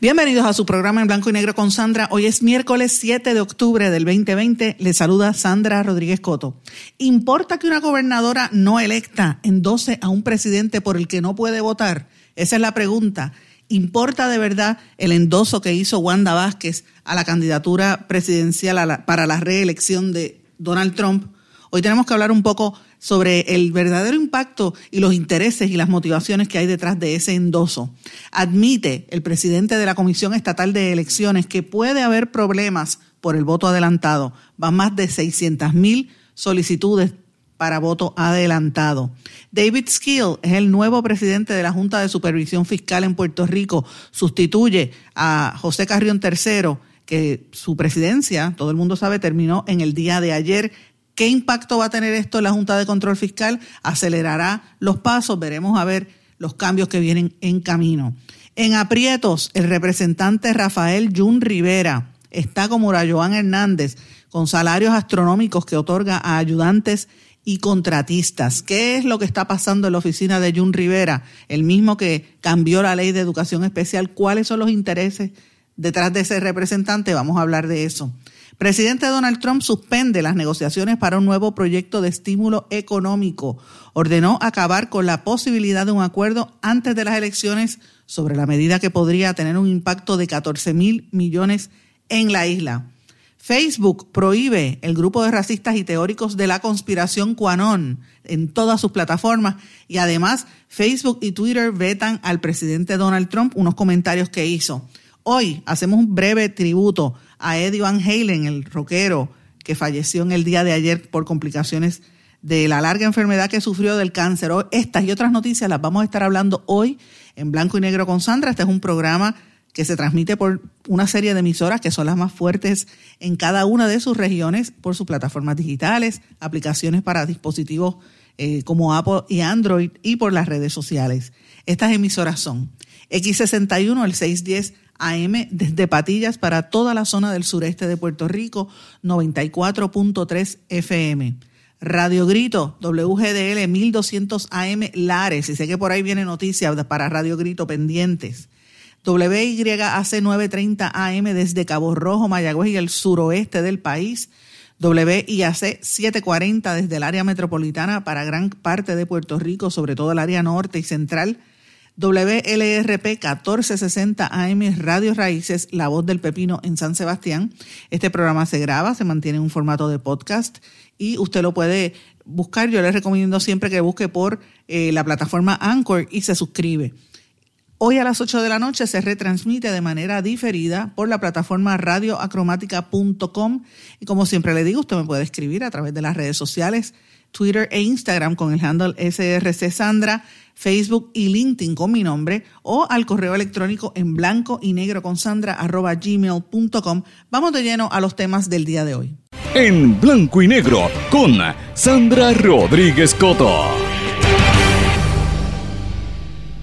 Bienvenidos a su programa en blanco y negro con Sandra. Hoy es miércoles 7 de octubre del 2020. Le saluda Sandra Rodríguez Coto. ¿Importa que una gobernadora no electa endose a un presidente por el que no puede votar? Esa es la pregunta. ¿Importa de verdad el endoso que hizo Wanda Vázquez a la candidatura presidencial para la reelección de Donald Trump? Hoy tenemos que hablar un poco sobre el verdadero impacto y los intereses y las motivaciones que hay detrás de ese endoso. Admite el presidente de la Comisión Estatal de Elecciones que puede haber problemas por el voto adelantado. Van más de 600 mil solicitudes para voto adelantado. David Skill es el nuevo presidente de la Junta de Supervisión Fiscal en Puerto Rico. Sustituye a José Carrión III, que su presidencia, todo el mundo sabe, terminó en el día de ayer ¿Qué impacto va a tener esto en la Junta de Control Fiscal? ¿Acelerará los pasos? Veremos a ver los cambios que vienen en camino. En aprietos, el representante Rafael Jun Rivera está como Joan Hernández, con salarios astronómicos que otorga a ayudantes y contratistas. ¿Qué es lo que está pasando en la oficina de Jun Rivera? El mismo que cambió la ley de educación especial. ¿Cuáles son los intereses detrás de ese representante? Vamos a hablar de eso. Presidente Donald Trump suspende las negociaciones para un nuevo proyecto de estímulo económico. Ordenó acabar con la posibilidad de un acuerdo antes de las elecciones sobre la medida que podría tener un impacto de 14 mil millones en la isla. Facebook prohíbe el grupo de racistas y teóricos de la conspiración QAnon en todas sus plataformas y además Facebook y Twitter vetan al presidente Donald Trump unos comentarios que hizo. Hoy hacemos un breve tributo a Eddie Van Halen, el rockero que falleció en el día de ayer por complicaciones de la larga enfermedad que sufrió del cáncer. Estas y otras noticias las vamos a estar hablando hoy en Blanco y Negro con Sandra. Este es un programa que se transmite por una serie de emisoras que son las más fuertes en cada una de sus regiones por sus plataformas digitales, aplicaciones para dispositivos eh, como Apple y Android y por las redes sociales. Estas emisoras son X61, el 610 AM desde Patillas para toda la zona del sureste de Puerto Rico, 94.3 FM. Radio Grito, WGDL 1200 AM Lares, y sé que por ahí viene noticias para Radio Grito pendientes. WYAC 930 AM desde Cabo Rojo, Mayagüez y el suroeste del país. WIAC 740 desde el área metropolitana para gran parte de Puerto Rico, sobre todo el área norte y central. WLRP 1460 AM Radio Raíces, La Voz del Pepino en San Sebastián. Este programa se graba, se mantiene en un formato de podcast y usted lo puede buscar. Yo le recomiendo siempre que busque por eh, la plataforma Anchor y se suscribe. Hoy a las 8 de la noche se retransmite de manera diferida por la plataforma radioacromática.com y como siempre le digo, usted me puede escribir a través de las redes sociales, Twitter e Instagram con el handle SRC Sandra Facebook y LinkedIn con mi nombre o al correo electrónico en blanco y negro con sandra arroba gmail.com. Vamos de lleno a los temas del día de hoy. En blanco y negro con Sandra Rodríguez Coto.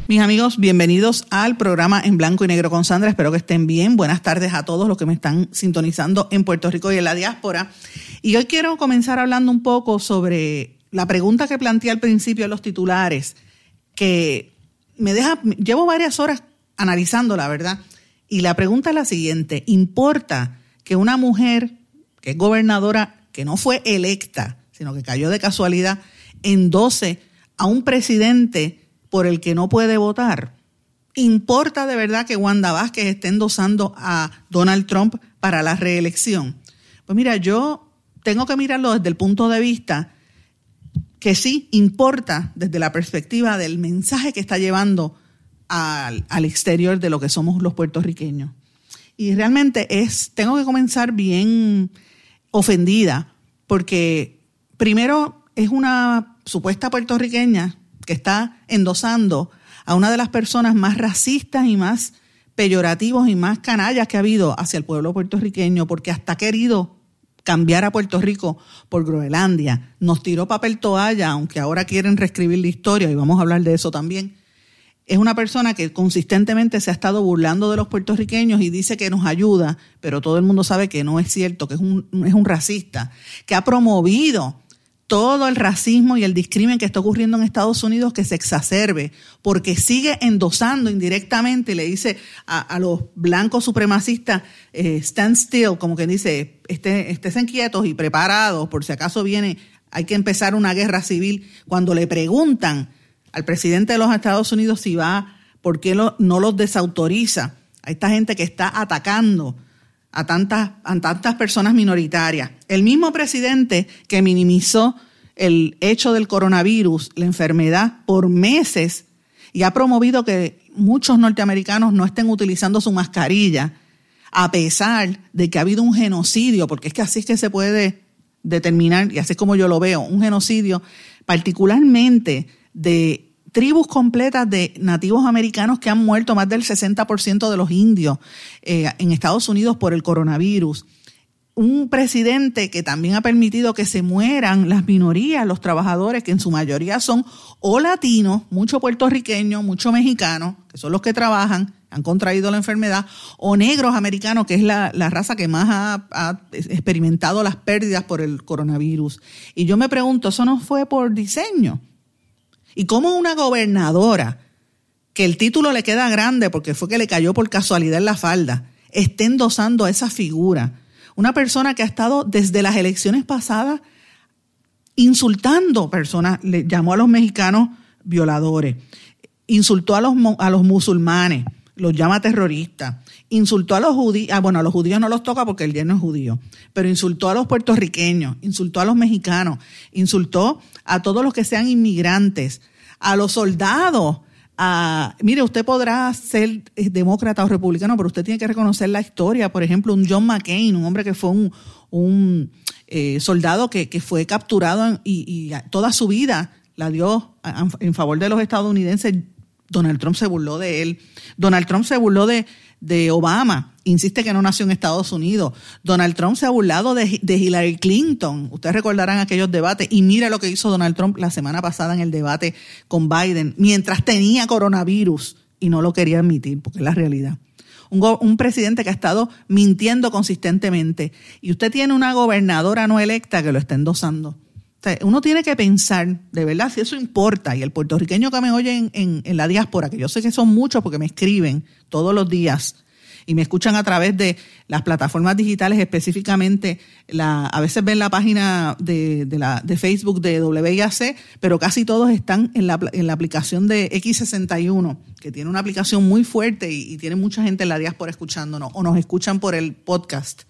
Mis amigos, bienvenidos al programa En Blanco y Negro con Sandra. Espero que estén bien. Buenas tardes a todos los que me están sintonizando en Puerto Rico y en la diáspora. Y hoy quiero comenzar hablando un poco sobre la pregunta que planteé al principio en los titulares que me deja, llevo varias horas analizando la verdad. Y la pregunta es la siguiente, ¿importa que una mujer que es gobernadora, que no fue electa, sino que cayó de casualidad, endose a un presidente por el que no puede votar? ¿Importa de verdad que Wanda Vázquez esté endosando a Donald Trump para la reelección? Pues mira, yo tengo que mirarlo desde el punto de vista que sí importa desde la perspectiva del mensaje que está llevando al, exterior de lo que somos los puertorriqueños. Y realmente es, tengo que comenzar bien ofendida, porque primero es una supuesta puertorriqueña, que está endosando a una de las personas más racistas y más peyorativos y más canallas que ha habido hacia el pueblo puertorriqueño, porque hasta ha querido cambiar a Puerto Rico por Groenlandia. Nos tiró papel toalla, aunque ahora quieren reescribir la historia, y vamos a hablar de eso también. Es una persona que consistentemente se ha estado burlando de los puertorriqueños y dice que nos ayuda, pero todo el mundo sabe que no es cierto, que es un, es un racista, que ha promovido todo el racismo y el discrimen que está ocurriendo en Estados Unidos que se exacerbe, porque sigue endosando indirectamente le dice a, los blancos supremacistas, eh, stand still, como que dice, este, estén quietos y preparados, por si acaso viene, hay que empezar una guerra civil. Cuando le preguntan al presidente de los Estados Unidos si va, ¿por qué no los desautoriza? A esta gente que está atacando a tantas, a tantas personas minoritarias. El mismo presidente que minimizó el hecho del coronavirus, la enfermedad, por meses y ha promovido que muchos norteamericanos no estén utilizando su mascarilla, a pesar de que ha habido un genocidio, porque es que así es que se puede determinar, y así es como yo lo veo, un genocidio particularmente de tribus completas de nativos americanos que han muerto, más del 60% de los indios eh, en Estados Unidos por el coronavirus. Un presidente que también ha permitido que se mueran las minorías, los trabajadores, que en su mayoría son o latinos, mucho puertorriqueños, mucho mexicanos, que son los que trabajan, han contraído la enfermedad, o negros americanos, que es la, raza que más ha, ha, experimentado las pérdidas por el coronavirus. Y yo me pregunto, ¿eso no fue por diseño? Y como una gobernadora, que el título le queda grande porque fue que le cayó por casualidad en la falda, esté endosando a esa figura. Una persona que ha estado desde las elecciones pasadas insultando personas, le llamó a los mexicanos violadores, insultó a los, a los musulmanes, los llama terroristas, insultó a los judíos, ah, bueno, a los judíos no los toca porque el yerno es judío, pero insultó a los puertorriqueños, insultó a los mexicanos, insultó a todos los que sean inmigrantes, a los soldados. A, mire, usted podrá ser eh, demócrata o republicano, pero usted tiene que reconocer la historia. Por ejemplo, un John McCain, un hombre que fue un, un eh, soldado que, que, fue capturado y, y, toda su vida la dio en favor de los estadounidenses. Donald Trump se burló de él. Donald Trump se burló de, de Obama, insiste que no nació en Estados Unidos. Donald Trump se ha burlado de, Hillary Clinton. Ustedes recordarán aquellos debates. Y mira lo que hizo Donald Trump la semana pasada en el debate con Biden, mientras tenía coronavirus y no lo quería admitir, porque es la realidad. Un, un, presidente que ha estado mintiendo consistentemente. Y usted tiene una gobernadora no electa que lo está endosando. Uno tiene que pensar, de verdad, si eso importa. Y el puertorriqueño que me oye en, la diáspora, que yo sé que son muchos porque me escriben, todos los días y me escuchan a través de las plataformas digitales, específicamente la, a veces ven la página de Facebook de WIAC, pero casi todos están en la, en la aplicación de X61, que tiene una aplicación muy fuerte y, tiene mucha gente en la diáspora escuchándonos o nos escuchan por el podcast.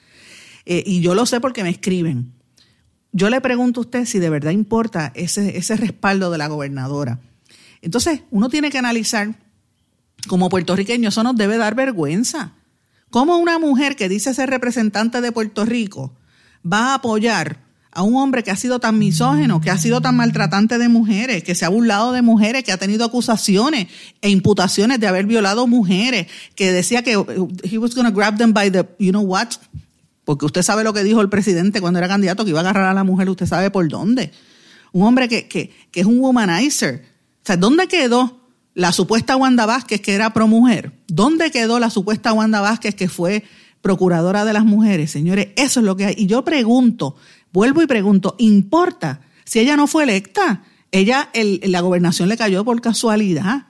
Eh, y yo lo sé porque me escriben. Yo le pregunto a usted si de verdad importa ese, ese respaldo de la gobernadora. Entonces, uno tiene que analizar como puertorriqueño, eso nos debe dar vergüenza. ¿Cómo una mujer que dice ser representante de Puerto Rico va a apoyar a un hombre que ha sido tan misógeno, que ha sido tan maltratante de mujeres, que se ha burlado de mujeres, que ha tenido acusaciones e imputaciones de haber violado mujeres, que decía que he was going to grab them by the, you know what? Porque usted sabe lo que dijo el presidente cuando era candidato, que iba a agarrar a la mujer, usted sabe por dónde. Un hombre que, que, que es un womanizer. O sea, ¿dónde quedó la supuesta Wanda Vázquez, que era pro mujer. ¿Dónde quedó la supuesta Wanda Vázquez, que fue procuradora de las mujeres? Señores, eso es lo que hay. Y yo pregunto, vuelvo y pregunto, ¿importa si ella no fue electa? Ella, el, la gobernación le cayó por casualidad.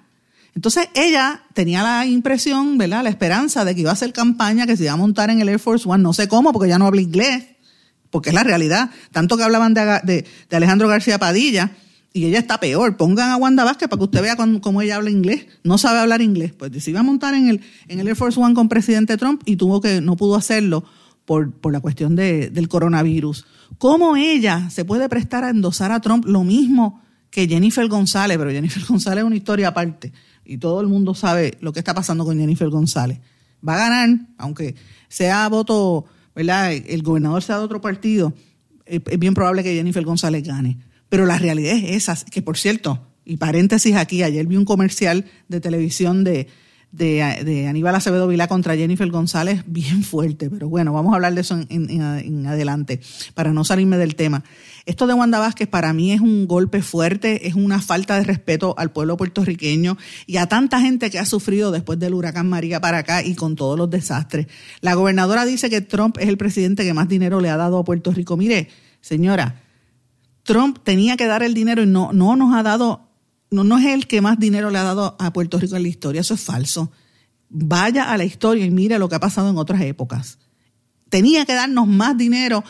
Entonces ella tenía la impresión, ¿verdad? La esperanza de que iba a hacer campaña, que se iba a montar en el Air Force One, no sé cómo, porque ya no habla inglés, porque es la realidad. Tanto que hablaban de, de Alejandro García Padilla, y ella está peor. Pongan a Wanda Vázquez para que usted vea cómo, ella habla inglés. No sabe hablar inglés. Pues se iba a montar en el, en el Air Force One con presidente Trump y tuvo que, no pudo hacerlo por, por la cuestión de, del coronavirus. ¿Cómo ella se puede prestar a endosar a Trump lo mismo que Jennifer González? Pero Jennifer González es una historia aparte y todo el mundo sabe lo que está pasando con Jennifer González. Va a ganar, aunque sea voto, ¿verdad? El gobernador sea de otro partido, es bien probable que Jennifer González gane pero la realidad es esa, que por cierto, y paréntesis aquí, ayer vi un comercial de televisión de, de, Aníbal Acevedo Vilá contra Jennifer González bien fuerte, pero bueno, vamos a hablar de eso en, adelante para no salirme del tema. Esto de Wanda Vázquez para mí es un golpe fuerte, es una falta de respeto al pueblo puertorriqueño y a tanta gente que ha sufrido después del huracán María para acá y con todos los desastres. La gobernadora dice que Trump es el presidente que más dinero le ha dado a Puerto Rico. Mire, señora, Trump tenía que dar el dinero y no, no nos ha dado no, no es el que más dinero le ha dado a Puerto Rico en la historia, eso es falso. Vaya a la historia y mire lo que ha pasado en otras épocas. Tenía que darnos más dinero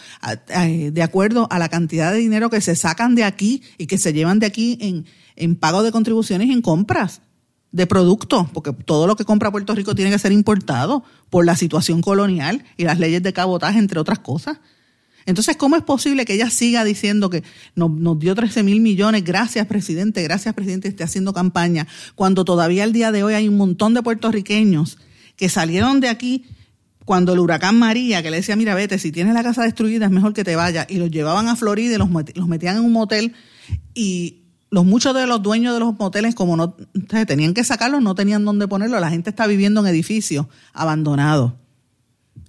de acuerdo a la cantidad de dinero que se sacan de aquí y que se llevan de aquí en, en pago de contribuciones y en compras de productos, porque todo lo que compra Puerto Rico tiene que ser importado por la situación colonial y las leyes de cabotaje, entre otras cosas. Entonces, ¿cómo es posible que ella siga diciendo que nos, dio 13 mil millones, gracias presidente, gracias presidente, esté haciendo campaña, cuando todavía el día de hoy hay un montón de puertorriqueños que salieron de aquí cuando el huracán María, que le decía, mira, vete, si tienes la casa destruida es mejor que te vaya, y los llevaban a Florida y los, metían en un motel. Y los muchos de los dueños de los moteles, como no tenían que sacarlos, no tenían dónde ponerlo, la gente está viviendo en edificios abandonados.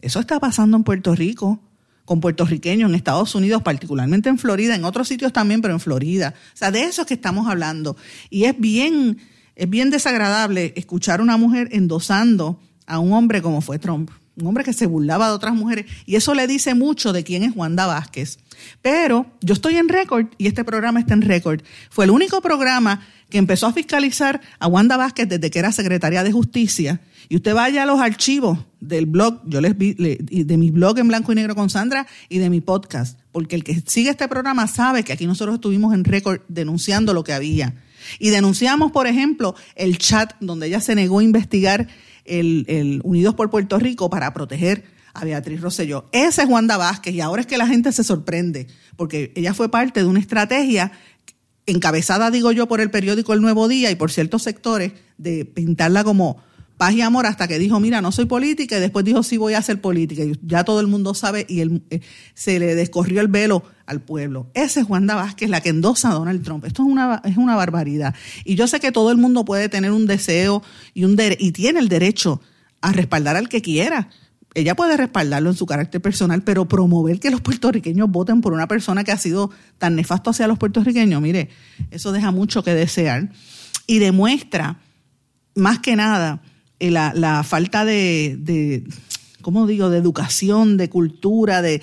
Eso está pasando en Puerto Rico con puertorriqueños en Estados Unidos, particularmente en Florida, en otros sitios también, pero en Florida. O sea, de eso es que estamos hablando. Y es bien, es bien desagradable escuchar a una mujer endosando a un hombre como fue Trump, un hombre que se burlaba de otras mujeres. Y eso le dice mucho de quién es Wanda Vázquez. Pero yo estoy en récord y este programa está en récord. Fue el único programa que empezó a fiscalizar a Wanda Vázquez desde que era secretaria de Justicia. Y usted vaya a los archivos del blog, yo les vi, de mi blog en blanco y negro con Sandra y de mi podcast, porque el que sigue este programa sabe que aquí nosotros estuvimos en récord denunciando lo que había. Y denunciamos, por ejemplo, el chat donde ella se negó a investigar el, el Unidos por Puerto Rico para proteger a Beatriz Rosselló. Esa es Wanda Vázquez y ahora es que la gente se sorprende, porque ella fue parte de una estrategia encabezada, digo yo, por el periódico El Nuevo Día y por ciertos sectores, de pintarla como paz y amor hasta que dijo, mira, no soy política y después dijo, sí voy a hacer política. Y ya todo el mundo sabe y él, eh, se le descorrió el velo al pueblo. Esa es Wanda Vázquez, la que endosa a Donald Trump. Esto es una, es una barbaridad. Y yo sé que todo el mundo puede tener un deseo y, un y tiene el derecho a respaldar al que quiera ella puede respaldarlo en su carácter personal, pero promover que los puertorriqueños voten por una persona que ha sido tan nefasto hacia los puertorriqueños, mire, eso deja mucho que desear y demuestra, más que nada, eh, la, falta de, ¿cómo digo?, de educación, de cultura, de,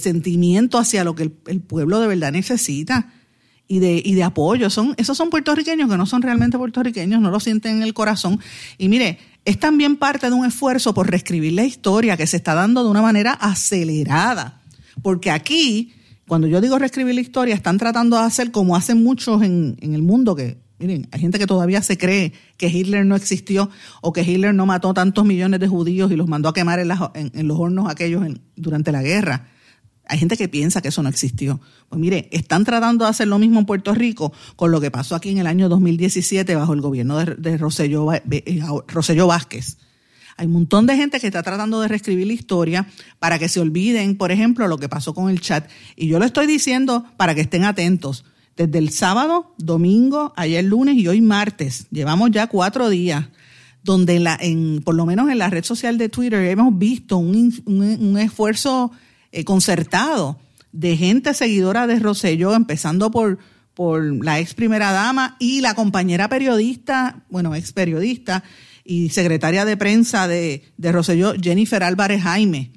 sentimiento hacia lo que el, pueblo de verdad necesita y de, y de apoyo. Esos son puertorriqueños que no son realmente puertorriqueños, no lo sienten en el corazón. Y mire, es también parte de un esfuerzo por reescribir la historia que se está dando de una manera acelerada. Porque aquí, cuando yo digo reescribir la historia, están tratando de hacer como hacen muchos en, el mundo, que miren, hay gente que todavía se cree que Hitler no existió o que Hitler no mató tantos millones de judíos y los mandó a quemar en, los hornos aquellos durante la guerra. Hay gente que piensa que eso no existió. Pues mire, están tratando de hacer lo mismo en Puerto Rico con lo que pasó aquí en el año 2017 bajo el gobierno de, de eh, Vázquez. Hay un montón de gente que está tratando de reescribir la historia para que se olviden, por ejemplo, lo que pasó con el chat. Y yo lo estoy diciendo para que estén atentos. Desde el sábado, domingo, ayer lunes y hoy martes, llevamos ya cuatro días donde la, en, por lo menos en la red social de Twitter hemos visto un, un esfuerzo eh, concertado de gente seguidora de Rosselló, empezando por, por la ex primera dama y la compañera periodista, bueno, ex periodista y secretaria de prensa de, de Rosselló, Jennifer Álvarez Jaime,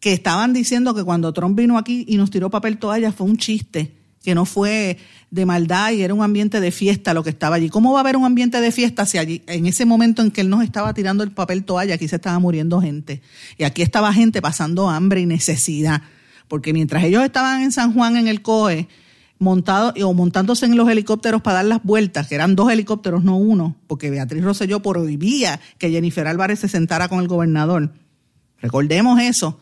que estaban diciendo que cuando Trump vino aquí y nos tiró papel toalla fue un chiste, que no fue de maldad y era un ambiente de fiesta lo que estaba allí. ¿Cómo va a haber un ambiente de fiesta si allí, en ese momento en que él nos estaba tirando el papel toalla, aquí se estaba muriendo gente? Y aquí estaba gente pasando hambre y necesidad. Porque mientras ellos estaban en San Juan en el COE, montado, o montándose en los helicópteros para dar las vueltas, que eran dos helicópteros, no uno, porque Beatriz Rosselló prohibía que Jennifer Álvarez se sentara con el gobernador. Recordemos eso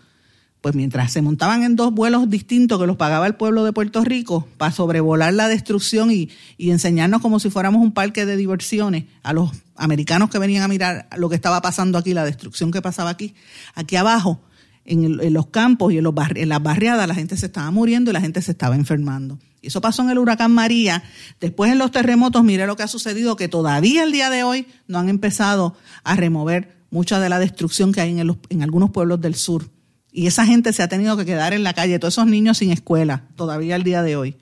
pues mientras se montaban en dos vuelos distintos que los pagaba el pueblo de Puerto Rico para sobrevolar la destrucción y, enseñarnos como si fuéramos un parque de diversiones a los americanos que venían a mirar lo que estaba pasando aquí, la destrucción que pasaba aquí, aquí abajo, en, los campos y en, los en las barriadas la gente se estaba muriendo y la gente se estaba enfermando. Y eso pasó en el huracán María. Después en los terremotos, mire lo que ha sucedido, que todavía el día de hoy no han empezado a remover mucha de la destrucción que hay en, en algunos pueblos del sur. Y esa gente se ha tenido que quedar en la calle, todos esos niños sin escuela, todavía el día de hoy.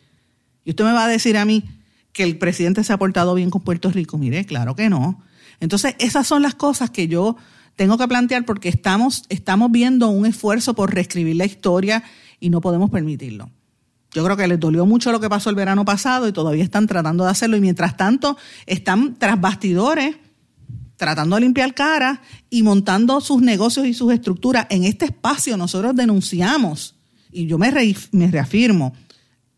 Y usted me va a decir a mí que el presidente se ha portado bien con Puerto Rico. Mire, claro que no. Entonces, esas son las cosas que yo tengo que plantear porque estamos, estamos viendo un esfuerzo por reescribir la historia y no podemos permitirlo. Yo creo que les dolió mucho lo que pasó el verano pasado y todavía están tratando de hacerlo y mientras tanto están tras bastidores tratando de limpiar cara y montando sus negocios y sus estructuras. En este espacio nosotros denunciamos, y yo me, reafirmo,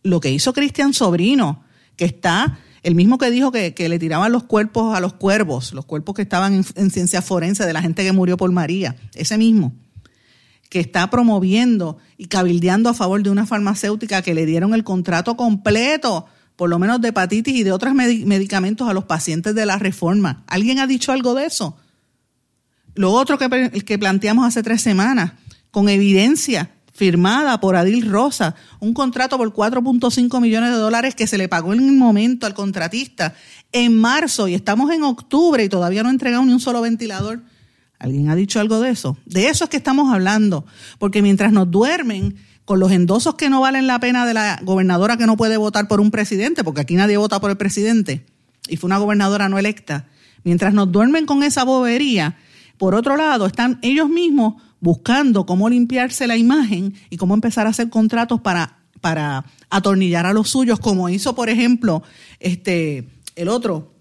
lo que hizo Cristian Sobrino, que está el mismo que dijo que, le tiraban los cuerpos a los cuervos, los cuerpos que estaban en, ciencia forense de la gente que murió por María, ese mismo, que está promoviendo y cabildeando a favor de una farmacéutica que le dieron el contrato completo, por lo menos de hepatitis y de otros medicamentos a los pacientes de la reforma. ¿Alguien ha dicho algo de eso? Lo otro que, planteamos hace tres semanas, con evidencia firmada por Adil Rosa, un contrato por 4.5 millones de dólares que se le pagó en el momento al contratista en marzo y estamos en octubre y todavía no ha entregado ni un solo ventilador. ¿Alguien ha dicho algo de eso? De eso es que estamos hablando, porque mientras nos duermen con los endosos que no valen la pena de la gobernadora que no puede votar por un presidente, porque aquí nadie vota por el presidente, y fue una gobernadora no electa, mientras nos duermen con esa bobería, por otro lado, están ellos mismos buscando cómo limpiarse la imagen y cómo empezar a hacer contratos para, para atornillar a los suyos, como hizo, por ejemplo, este, el otro,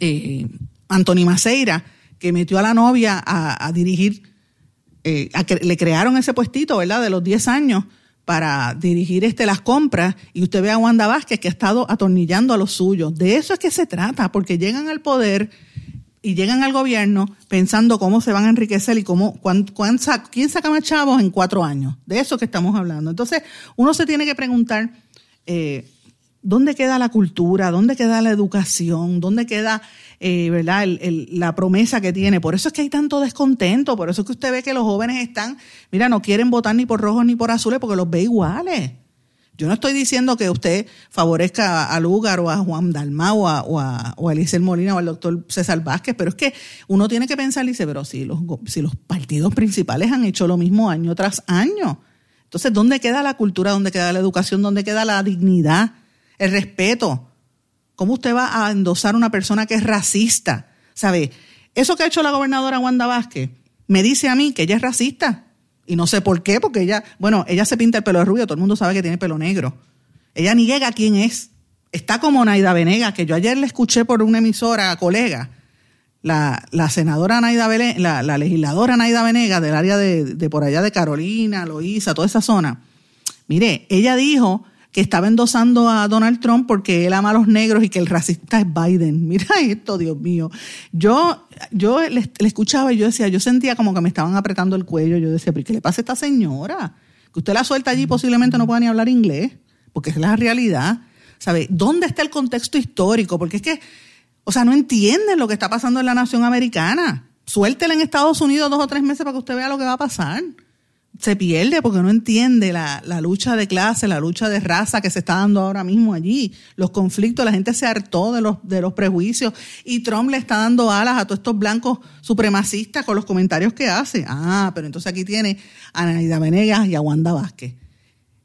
eh, Anthony Maceira, que metió a la novia a, dirigir, eh, le crearon ese puestito, ¿verdad?, de los 10 años para dirigir este, las compras y usted ve a Wanda Vázquez que ha estado atornillando a los suyos. De eso es que se trata, porque llegan al poder y llegan al gobierno pensando cómo se van a enriquecer y cómo, cuán, quién saca más chavos en cuatro años. De eso que estamos hablando. Entonces, uno se tiene que preguntar, eh, ¿dónde queda la cultura? ¿Dónde queda la educación? ¿Dónde queda eh, ¿verdad? la promesa que tiene? Por eso es que hay tanto descontento. Por eso es que usted ve que los jóvenes están, mira, no quieren votar ni por rojos ni por azules porque los ve iguales. Yo no estoy diciendo que usted favorezca a Lugar o a Juan Dalmau o a, o Molina o al doctor César Vázquez, pero es que uno tiene que pensar y dice, pero si los, si los partidos principales han hecho lo mismo año tras año, entonces, ¿dónde queda la cultura? ¿Dónde queda la educación? ¿Dónde queda la dignidad? El respeto. ¿Cómo usted va a endosar a una persona que es racista? ¿Sabe? Eso que ha hecho la gobernadora Wanda Vázquez me dice a mí que ella es racista. Y no sé por qué, porque ella, bueno, ella se pinta el pelo de rubio, todo el mundo sabe que tiene pelo negro. Ella ni llega a quién es. Está como Naida Venega, que yo ayer le escuché por una emisora colega, la, la senadora Naida Venega, la, la, legisladora Naida Venega del área de, de por allá de Carolina, Loíza, toda esa zona. Mire, ella dijo que estaba endosando a Donald Trump porque él ama a los negros y que el racista es Biden. Mira esto, Dios mío. Yo, yo le, escuchaba y yo decía, yo sentía como que me estaban apretando el cuello. Yo decía, ¿pero qué le pasa a esta señora? Que usted la suelta allí posiblemente no pueda ni hablar inglés, porque es la realidad. ¿Sabe? ¿Dónde está el contexto histórico? Porque es que, o sea, no entienden lo que está pasando en la nación americana. Suéltela en Estados Unidos dos o tres meses para que usted vea lo que va a pasar se pierde porque no entiende la, lucha de clase, la lucha de raza que se está dando ahora mismo allí, los conflictos, la gente se hartó de los, de los prejuicios y Trump le está dando alas a todos estos blancos supremacistas con los comentarios que hace. Ah, pero entonces aquí tiene a Naida Venegas y a Wanda Vázquez.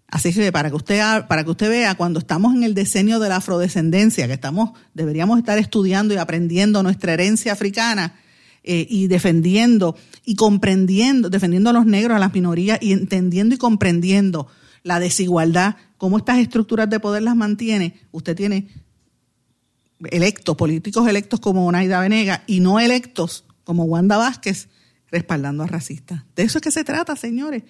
Así que para que usted para que usted vea cuando estamos en el diseño de la afrodescendencia, que estamos deberíamos estar estudiando y aprendiendo nuestra herencia africana, eh, y defendiendo y comprendiendo, defendiendo a los negros, a las minorías y entendiendo y comprendiendo la desigualdad, cómo estas estructuras de poder las mantiene, usted tiene electos, políticos electos como Naida Venega y no electos como Wanda Vázquez respaldando a racistas. De eso es que se trata, señores.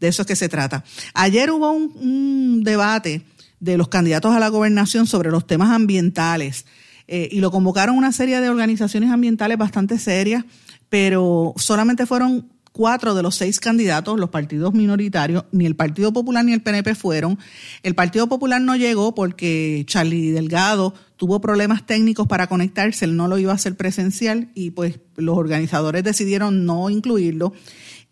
De eso es que se trata. Ayer hubo un debate de los candidatos a la gobernación sobre los temas ambientales. Eh, y lo convocaron una serie de organizaciones ambientales bastante serias, pero solamente fueron cuatro de los seis candidatos, los partidos minoritarios, ni el Partido Popular ni el PNP fueron. El Partido Popular no llegó porque Charlie Delgado tuvo problemas técnicos para conectarse, él no lo iba a hacer presencial y pues los organizadores decidieron no incluirlo.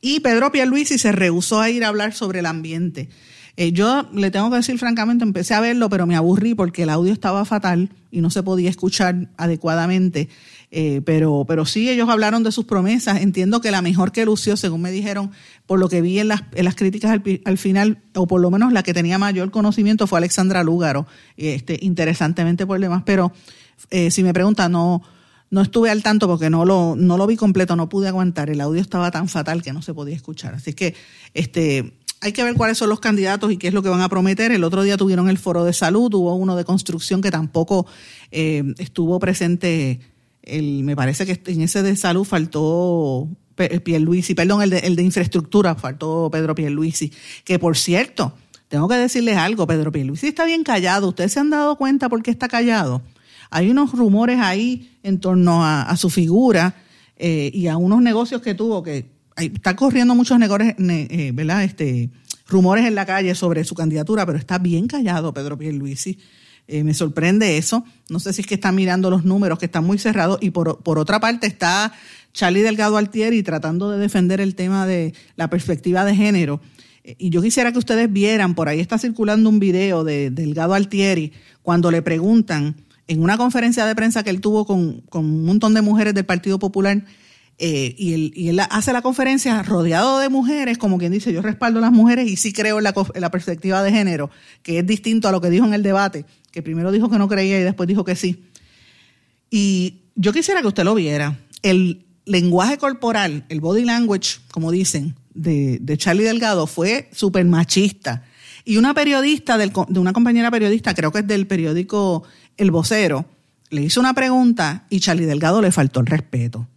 Y Pedro Pierluisi se rehusó a ir a hablar sobre el ambiente. Eh, yo le tengo que decir francamente, empecé a verlo, pero me aburrí porque el audio estaba fatal y no se podía escuchar adecuadamente. Eh, pero, pero sí, ellos hablaron de sus promesas. Entiendo que la mejor que lució, según me dijeron, por lo que vi en las, en las críticas al, final, o por lo menos la que tenía mayor conocimiento, fue Alexandra Lúgaro, este, interesantemente por demás. Pero eh, si me preguntan, no, no estuve al tanto porque no lo, no lo vi completo, no pude aguantar. El audio estaba tan fatal que no se podía escuchar. Así que este, hay que ver cuáles son los candidatos y qué es lo que van a prometer. El otro día tuvieron el foro de salud, hubo uno de construcción que tampoco eh, estuvo presente. El, me parece que en ese de salud faltó Pierluisi, perdón, el de, el de infraestructura, faltó Pedro Pierluisi, que por cierto, tengo que decirles algo, Pedro Pierluisi está bien callado. ¿Ustedes se han dado cuenta por qué está callado? Hay unos rumores ahí en torno a, su figura eh, y a unos negocios que tuvo que está corriendo muchos negocios, eh. Este, rumores en la calle sobre su candidatura, pero está bien callado Pedro Pierluisi. Eh, me sorprende eso. No sé si es que está mirando los números, que están muy cerrados. Y por, por otra parte está Charlie Delgado Altieri tratando de defender el tema de la perspectiva de género. Eh, y yo quisiera que ustedes vieran, por ahí está circulando un video de Delgado Altieri, cuando le preguntan en una conferencia de prensa que él tuvo con, con un montón de mujeres del Partido Popular, eh, y, él, y, él, hace la conferencia rodeado de mujeres, como quien dice, yo respaldo a las mujeres y sí creo en la, perspectiva de género, que es distinto a lo que dijo en el debate, que primero dijo que no creía y después dijo que sí. Y yo quisiera que usted lo viera. El lenguaje corporal, el body language, como dicen, de, Charlie Delgado fue súper machista. Y una periodista, de una compañera periodista, creo que es del periódico El Vocero, le hizo una pregunta y Charlie Delgado le faltó el respeto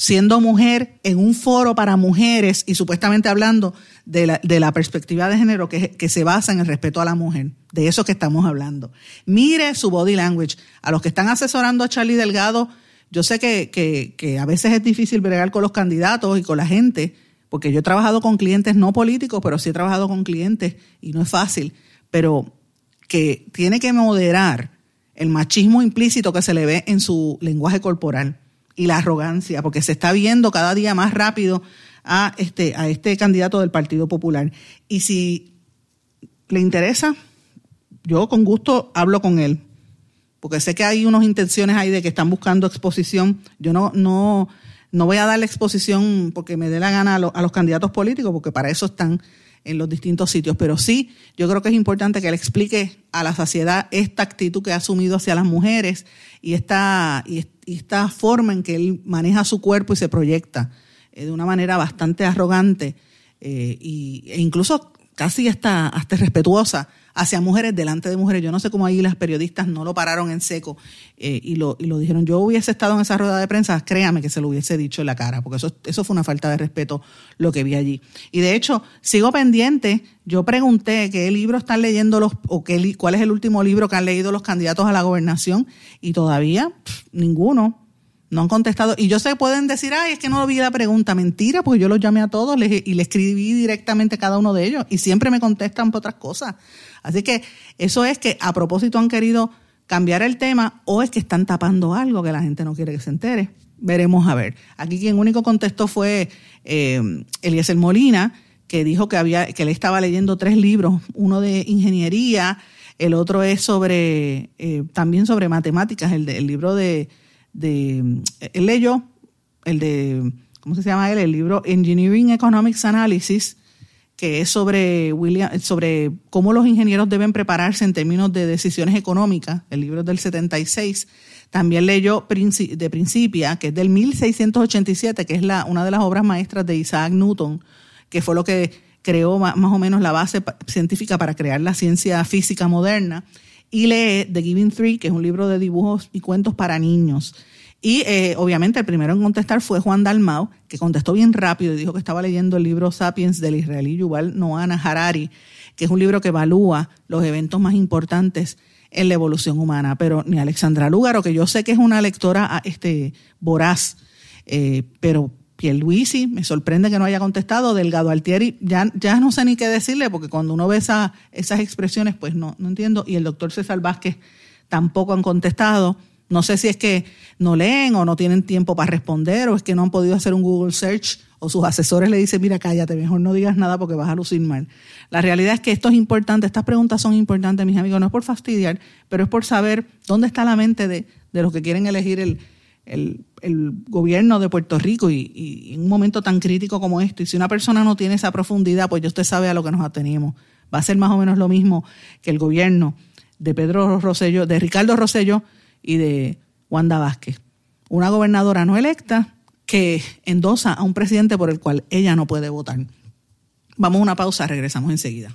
siendo mujer en un foro para mujeres y supuestamente hablando de la, de la perspectiva de género que, que, se basa en el respeto a la mujer. De eso que estamos hablando. Mire su body language. A los que están asesorando a Charlie Delgado, yo sé que, que, que a veces es difícil bregar con los candidatos y con la gente, porque yo he trabajado con clientes no políticos, pero sí he trabajado con clientes y no es fácil, pero que tiene que moderar el machismo implícito que se le ve en su lenguaje corporal y la arrogancia, porque se está viendo cada día más rápido a este, a este candidato del Partido Popular. Y si le interesa, yo con gusto hablo con él, porque sé que hay unas intenciones ahí de que están buscando exposición. Yo no, no, no voy a darle exposición porque me dé la gana a, a los candidatos políticos, porque para eso están en los distintos sitios. Pero sí, yo creo que es importante que él explique a la sociedad esta actitud que ha asumido hacia las mujeres y esta, y esta forma en que él maneja su cuerpo y se proyecta eh, de una manera bastante arrogante eh, y, e incluso casi hasta, hasta respetuosa hacia mujeres delante de mujeres. Yo no sé cómo ahí las periodistas no lo pararon en seco eh, y, lo, y lo dijeron. Yo hubiese estado en esa rueda de prensa, créame que se lo hubiese dicho en la cara, porque eso, eso fue una falta de respeto lo que vi allí. Y de hecho, sigo pendiente. Yo pregunté qué libro están leyendo los, o qué, cuál es el último libro que han leído los candidatos a la gobernación, y todavía ninguno. No han contestado. Y yo sé, pueden decir, ay, es que no vi la pregunta. Mentira, porque yo los llamé a todos y les escribí directamente a cada uno de ellos. Y siempre me contestan por otras cosas. Así que eso es que a propósito han querido cambiar el tema o es que están tapando algo que la gente no quiere que se entere. Veremos a ver. Aquí quien único contestó fue eh, Eliezer Molina, que dijo que había, que le estaba leyendo tres libros, uno de ingeniería, el otro es sobre, eh, también sobre matemáticas, el, de, el libro de, de, él leyó el de, ¿cómo se llama él? El libro Engineering Economics Analysis, que es sobre, William, sobre cómo los ingenieros deben prepararse en términos de decisiones económicas, el libro es del 76. También leyó de Principia, que es del 1687, que es la, una de las obras maestras de Isaac Newton, que fue lo que creó más, o menos la base científica para crear la ciencia física moderna. Y lee The Giving Three, que es un libro de dibujos y cuentos para niños. Y eh, obviamente el primero en contestar fue Juan Dalmau, que contestó bien rápido y dijo que estaba leyendo el libro Sapiens del israelí Yuval Noah Harari, que es un libro que evalúa los eventos más importantes en la evolución humana. Pero ni Alexandra Lúgaro, que yo sé que es una lectora ah, este, voraz, eh, pero Pierluisi, me sorprende que no haya contestado, Delgado Altieri, ya, ya no sé ni qué decirle, porque cuando uno ve esas expresiones, pues no, no entiendo, y el doctor César Vázquez tampoco han contestado No sé si es que no leen o no tienen tiempo para responder o es que no han podido hacer un Google Search o sus asesores le dicen, mira, cállate, mejor no digas nada porque vas a lucir mal. La realidad es que esto es importante, estas preguntas son importantes, mis amigos, no es por fastidiar, pero es por saber dónde está la mente de, los que quieren elegir el, gobierno de Puerto Rico y, en un momento tan crítico como este. Y si una persona no tiene esa profundidad, pues ya usted sabe a lo que nos atenemos. Va a ser más o menos lo mismo que el gobierno de Pedro Rosello, de Ricardo Rosello y de Wanda Vázquez. Una gobernadora no electa que endosa a un presidente por el cual ella no puede votar. Vamos a una pausa, regresamos enseguida.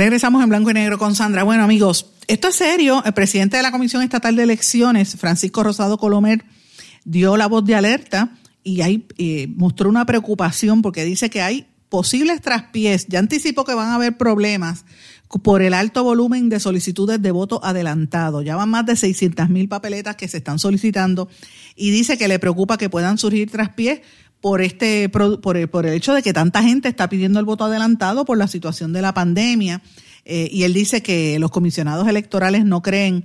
Regresamos en blanco y negro con Sandra. Bueno, amigos, esto es serio. El presidente de la Comisión Estatal de Elecciones, Francisco Rosado Colomer, dio la voz de alerta y ahí eh, mostró una preocupación porque dice que hay posibles traspiés. Ya anticipó que van a haber problemas por el alto volumen de solicitudes de voto adelantado. Ya van más de 600 mil papeletas que se están solicitando y dice que le preocupa que puedan surgir traspiés por este por el, por el hecho de que tanta gente está pidiendo el voto adelantado por la situación de la pandemia eh, y él dice que los comisionados electorales no creen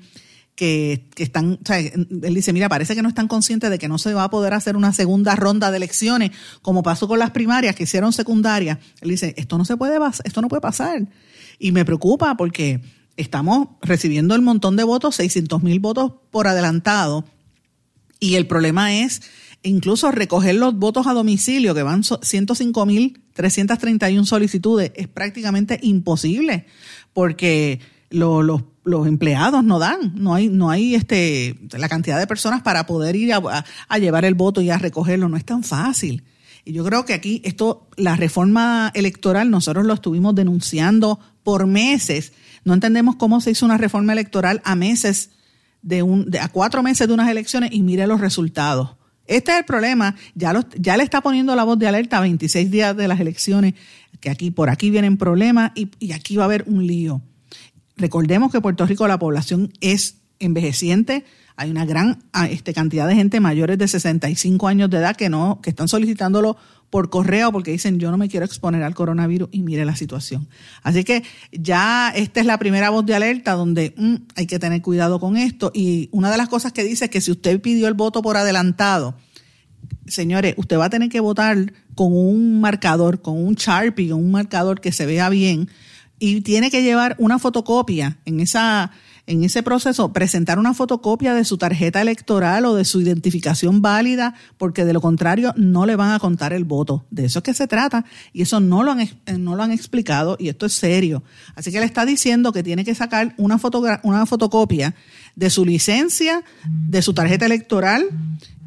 que, están, él dice, mira, parece que no están conscientes de que no se va a poder hacer una segunda ronda de elecciones, como pasó con las primarias que hicieron secundarias. Él dice, esto no se puede, esto no puede pasar. Y me preocupa porque estamos recibiendo el montón de votos, 600 mil votos por adelantado. Y el problema es incluso recoger los votos a domicilio, que van 105 mil 331 solicitudes, es prácticamente imposible porque los, empleados no dan, no hay, no hay este, la cantidad de personas para poder ir a llevar el voto y a recogerlo, no es tan fácil. Y yo creo que aquí esto, la reforma electoral, nosotros lo estuvimos denunciando por meses. No entendemos cómo se hizo una reforma electoral a meses de un, a cuatro meses de unas elecciones y mire los resultados. Este es el problema. Ya, le está poniendo la voz de alerta a 26 días de las elecciones, que aquí por aquí vienen problemas y, y aquí va a haber un lío. Recordemos que Puerto Rico la población es envejeciente, hay una gran ah, este, cantidad de gente mayores de 65 años de edad que no, que están solicitándolo por correo porque dicen yo no me quiero exponer al coronavirus y mire la situación. Así que ya esta es la primera voz de alerta donde mm, hay que tener cuidado con esto. Y una de las cosas que dice es que si usted pidió el voto por adelantado, señores, usted va a tener que votar con un marcador, con un Sharpie, con un marcador que se vea bien y tiene que llevar una fotocopia en esa en ese proceso presentar una fotocopia de su tarjeta electoral o de su identificación válida, porque de lo contrario no le van a contar el voto. De eso es que se trata y eso no lo han, eh, no lo han explicado y esto es serio. Así que le está diciendo que tiene que sacar una, una fotocopia de su licencia, de su tarjeta electoral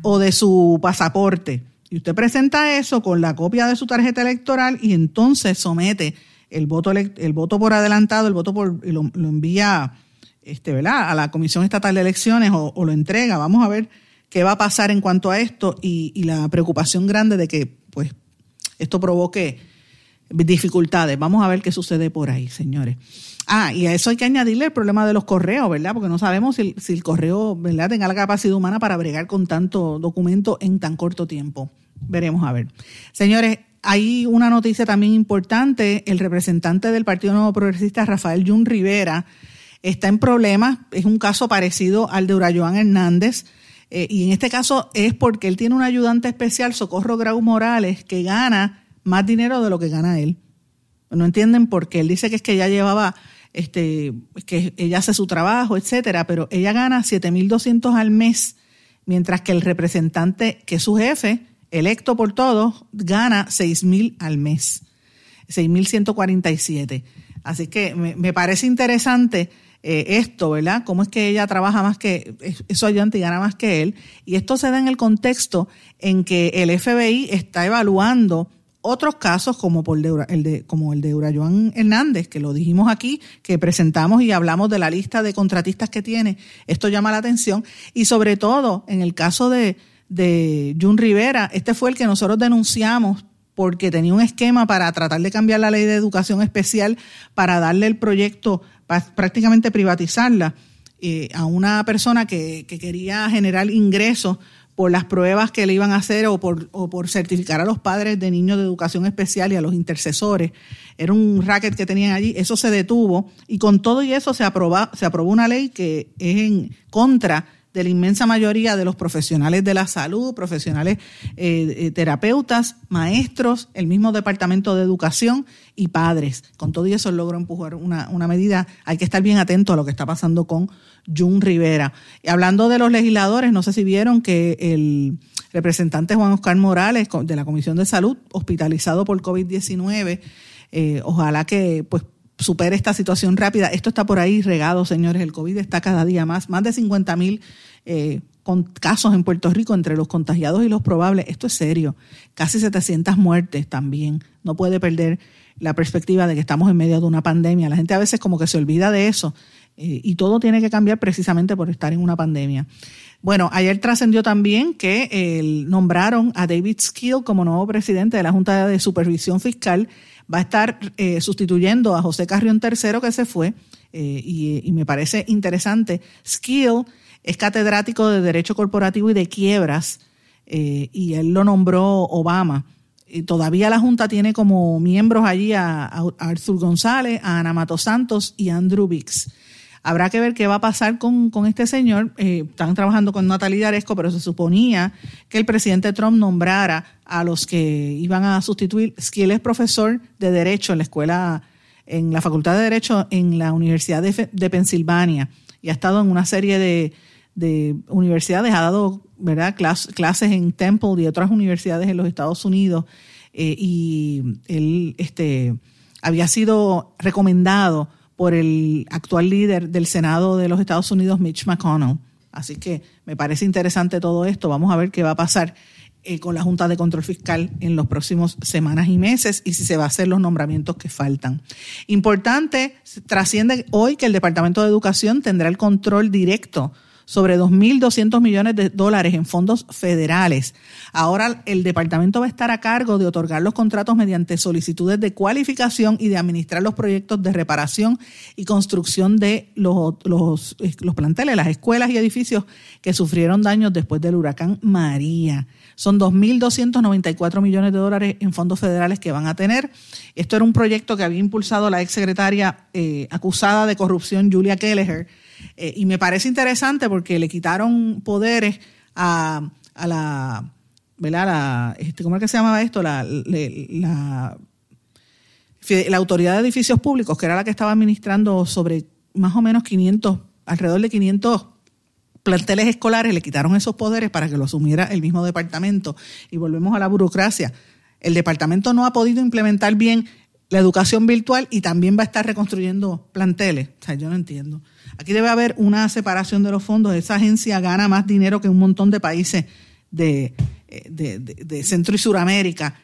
o de su pasaporte. Y usted presenta eso con la copia de su tarjeta electoral y entonces somete el voto, el voto por adelantado, el voto por, y lo envía este, ¿verdad? a la Comisión Estatal de Elecciones o, lo entrega. Vamos a ver qué va a pasar en cuanto a esto y, la preocupación grande de que pues, esto provoque dificultades. Vamos a ver qué sucede por ahí, señores. Ah, y a eso hay que añadirle el problema de los correos, ¿verdad? Porque no sabemos si, si el correo, ¿verdad?, tenga la capacidad humana para bregar con tanto documento en tan corto tiempo. Veremos a ver. Señores, hay una noticia también importante. El representante del Partido Nuevo Progresista, Rafael Jun Rivera, está en problemas. Es un caso parecido al de Urayoan Hernández. Eh, y en este caso es porque él tiene un ayudante especial, Socorro Grau Morales, que gana más dinero de lo que gana él. No entienden por qué. Él dice que es que ella llevaba, este, que ella hace su trabajo, etcétera, pero ella gana 7.200 al mes, mientras que el representante, que es su jefe, electo por todos, gana 6.000 al mes. 6.147. Así que me parece interesante eh, esto, ¿verdad? Cómo es que ella trabaja más que, es su ayudante y gana más que él. Y esto se da en el contexto en que el FBI está evaluando otros casos como, por el de, como el de Urayoan Hernández, que lo dijimos aquí, que presentamos y hablamos de la lista de contratistas que tiene, esto llama la atención. Y sobre todo, en el caso de, de Jun Rivera, este fue el que nosotros denunciamos porque tenía un esquema para tratar de cambiar la ley de educación especial para darle el proyecto, prácticamente privatizarla eh, a una persona que, que quería generar ingresos por las pruebas que le iban a hacer o por, o por certificar a los padres de niños de educación especial y a los intercesores. Era un racket que tenían allí, eso se detuvo y con todo y eso se, se aprobó una ley que es en contra de la inmensa mayoría de los profesionales de la salud, profesionales eh, eh, terapeutas, maestros, el mismo departamento de educación y padres. Con todo eso logró empujar una, una medida. Hay que estar bien atento a lo que está pasando con Jun Rivera. Y hablando de los legisladores, no sé si vieron que el representante Juan Oscar Morales de la Comisión de Salud, hospitalizado por COVID-19, eh, ojalá que pues supere esta situación rápida. Esto está por ahí regado, señores. El COVID está cada día más. Más de 50 mil eh, casos en Puerto Rico entre los contagiados y los probables. Esto es serio. Casi 700 muertes también. No puede perder la perspectiva de que estamos en medio de una pandemia. La gente a veces como que se olvida de eso. Eh, y todo tiene que cambiar precisamente por estar en una pandemia. Bueno, ayer trascendió también que eh, nombraron a David Skill como nuevo presidente de la Junta de Supervisión Fiscal va a estar eh, sustituyendo a José Carrión III que se fue eh, y, me parece interesante. Skill es catedrático de Derecho Corporativo y de Quiebras eh, y él lo nombró Obama. Y todavía la Junta tiene como miembros allí a, a Arthur González, a Ana Mato Santos y a Andrew Bix. Habrá que ver qué va a pasar con, este señor. Eh, están trabajando con Natalia Aresco, pero se suponía que el presidente Trump nombrara a los que iban a sustituir. Skill es profesor de Derecho en la escuela, en la Facultad de Derecho en la Universidad de, Pensilvania y ha estado en una serie de, universidades, ha dado ¿verdad? clases en Temple y otras universidades en los Estados Unidos. Eh, y él este, había sido recomendado por el actual líder del Senado de los Estados Unidos, Mitch McConnell. Así que me parece interesante todo esto. Vamos a ver qué va a pasar eh, con la Junta de Control Fiscal en los próximos semanas y meses y si se va a hacer los nombramientos que faltan. Importante, trasciende hoy que el Departamento de Educación tendrá el control directo sobre 2.200 millones de dólares en fondos federales. Ahora el departamento va a estar a cargo de otorgar los contratos mediante solicitudes de cualificación y de administrar los proyectos de reparación y construcción de los, los, los planteles, las escuelas y edificios que sufrieron daños después del huracán María. Son 2.294 millones de dólares en fondos federales que van a tener. Esto era un proyecto que había impulsado la exsecretaria eh, acusada de corrupción Julia Kelleher eh, y me parece interesante porque le quitaron poderes a, la, ¿verdad? Este, ¿Cómo es que se llamaba esto? La, la, la Autoridad de Edificios Públicos, que era la que estaba administrando sobre más o menos 500, alrededor de 500 planteles escolares, le quitaron esos poderes para que lo asumiera el mismo departamento. Y volvemos a la burocracia. El departamento no ha podido implementar bien la educación virtual y también va a estar reconstruyendo planteles. O sea, yo no entiendo. Aquí debe haber una separación de los fondos. Esa agencia gana más dinero que un montón de países de, de, Centro y Suramérica.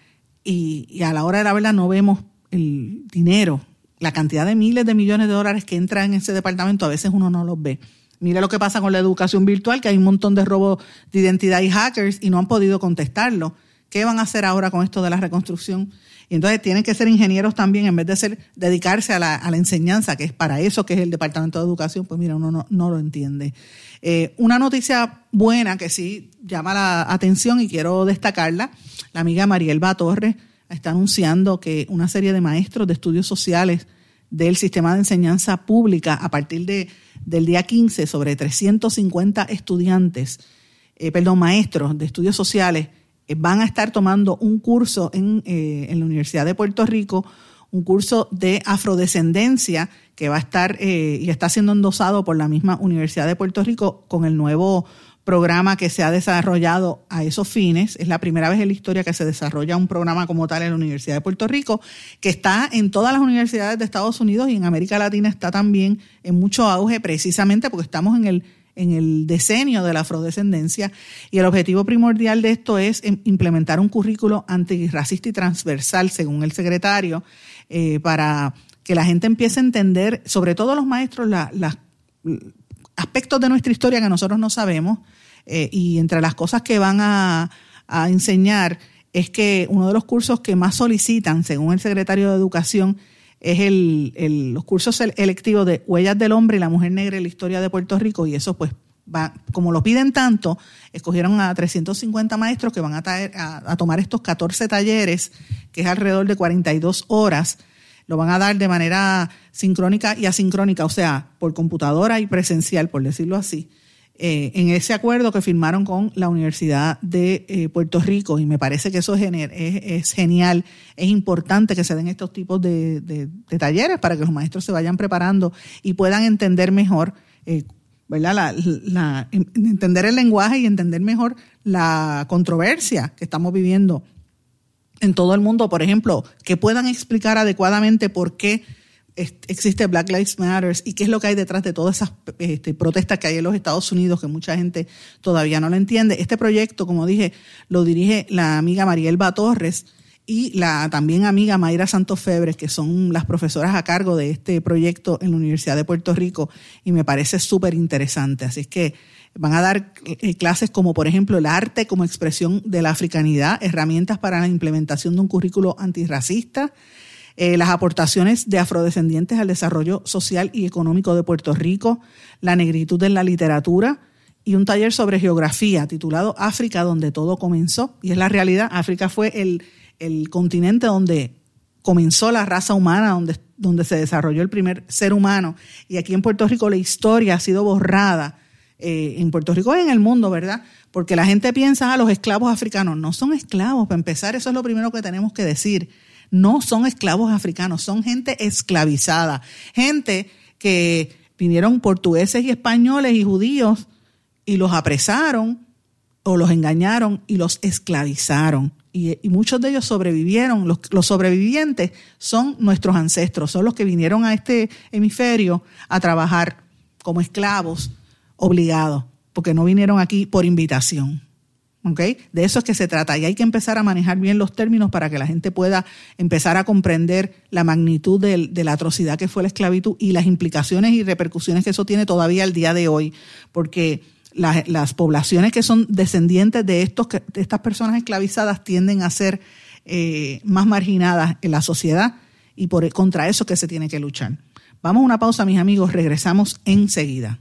Y, a la hora de la verdad no vemos el dinero, la cantidad de miles de millones de dólares que entran en ese departamento, a veces uno no los ve. Mira lo que pasa con la educación virtual, que hay un montón de robos de identidad y hackers y no han podido contestarlo. ¿Qué van a hacer ahora con esto de la reconstrucción? Y entonces tienen que ser ingenieros también, en vez de ser dedicarse a la, enseñanza, que es para eso que es el Departamento de Educación, pues mira, uno no, lo entiende. Eh, una noticia buena que sí llama la atención y quiero destacarla, la amiga Marielba Torres está anunciando que una serie de maestros de estudios sociales del sistema de enseñanza pública a partir de, del día 15 sobre 350 estudiantes, eh, perdón, maestros de estudios sociales van a estar tomando un curso en, eh, en, la Universidad de Puerto Rico, un curso de afrodescendencia que va a estar eh, y está siendo endosado por la misma Universidad de Puerto Rico con el nuevo programa que se ha desarrollado a esos fines. Es la primera vez en la historia que se desarrolla un programa como tal en la Universidad de Puerto Rico, que está en todas las universidades de Estados Unidos y en América Latina está también en mucho auge precisamente porque estamos en el en el decenio de la afrodescendencia y el objetivo primordial de esto es implementar un currículo antirracista y transversal, según el secretario, eh, para que la gente empiece a entender, sobre todo los maestros, los aspectos de nuestra historia que nosotros no sabemos eh, y entre las cosas que van a, enseñar es que uno de los cursos que más solicitan, según el secretario de Educación, es el, los cursos electivos de Huellas del Hombre y la Mujer Negra y la Historia de Puerto Rico y eso pues va, como lo piden tanto, escogieron a 350 maestros que van a, a, tomar estos 14 talleres, que es alrededor de 42 horas, lo van a dar de manera sincrónica y asincrónica, o sea, por computadora y presencial, por decirlo así. Eh, en ese acuerdo que firmaron con la Universidad de eh, Puerto Rico. Y me parece que eso es, es, genial, es importante que se den estos tipos de, talleres para que los maestros se vayan preparando y puedan entender mejor, eh, ¿verdad? La, entender el lenguaje y entender mejor la controversia que estamos viviendo en todo el mundo, por ejemplo, que puedan explicar adecuadamente por qué existe Black Lives Matter y qué es lo que hay detrás de todas esas este, protestas que hay en los Estados Unidos que mucha gente todavía no lo entiende. Este proyecto, como dije, lo dirige la amiga Marielba Torres y la también amiga Mayra Santos Febres, que son las profesoras a cargo de este proyecto en la Universidad de Puerto Rico y me parece súper interesante. Así es que van a dar eh, clases como, por ejemplo, el arte como expresión de la africanidad, herramientas para la implementación de un currículo antirracista, eh, las aportaciones de afrodescendientes al desarrollo social y económico de Puerto Rico, la negritud en la literatura y un taller sobre geografía titulado África, donde todo comenzó. Y es la realidad, África fue el, continente donde comenzó la raza humana, donde, donde se desarrolló el primer ser humano. Y aquí en Puerto Rico la historia ha sido borrada. Eh, en Puerto Rico y en el mundo, ¿verdad? Porque la gente piensa, a ah, los esclavos africanos no son esclavos, para empezar, eso es lo primero que tenemos que decir no son esclavos africanos, son gente esclavizada, gente que vinieron portugueses y españoles y judíos y los apresaron o los engañaron y los esclavizaron. Y, muchos de ellos sobrevivieron. Los, los, sobrevivientes son nuestros ancestros, son los que vinieron a este hemisferio a trabajar como esclavos obligados, porque no vinieron aquí por invitación. De eso es que se trata y hay que empezar a manejar bien los términos para que la gente pueda empezar a comprender la magnitud de, la atrocidad que fue la esclavitud y las implicaciones y repercusiones que eso tiene todavía al día de hoy, porque las poblaciones que son descendientes de, estos, de estas personas esclavizadas tienden a ser eh, más marginadas en la sociedad y por, contra eso que se tiene que luchar. Vamos a una pausa, mis amigos, regresamos enseguida.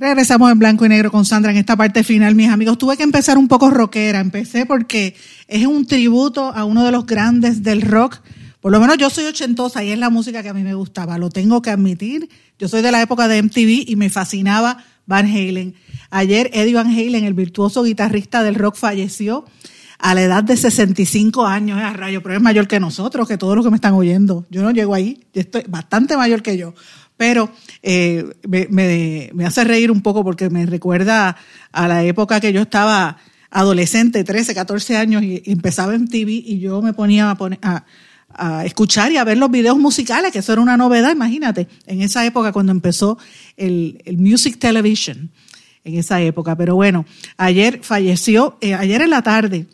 Regresamos en blanco y negro con Sandra en esta parte final, mis amigos. Tuve que empezar un poco rockera. Empecé porque es un tributo a uno de los grandes del rock. Por lo menos yo soy ochentosa y es la música que a mí me gustaba. Lo tengo que admitir. Yo soy de la época de MTV y me fascinaba Van Halen. Ayer Eddie Van Halen, el virtuoso guitarrista del rock, falleció a la edad de 65 años, es a rayo, pero es mayor que nosotros, que todos los que me están oyendo. Yo no llego ahí, yo estoy bastante mayor que yo pero eh, me, hace reír un poco porque me recuerda a la época que yo estaba adolescente, 13, 14 años, y, empezaba en TV y yo me ponía a, a, escuchar y a ver los videos musicales, que eso era una novedad, imagínate, en esa época cuando empezó el, Music Television, en esa época. Pero bueno, ayer falleció, eh, ayer en la tarde,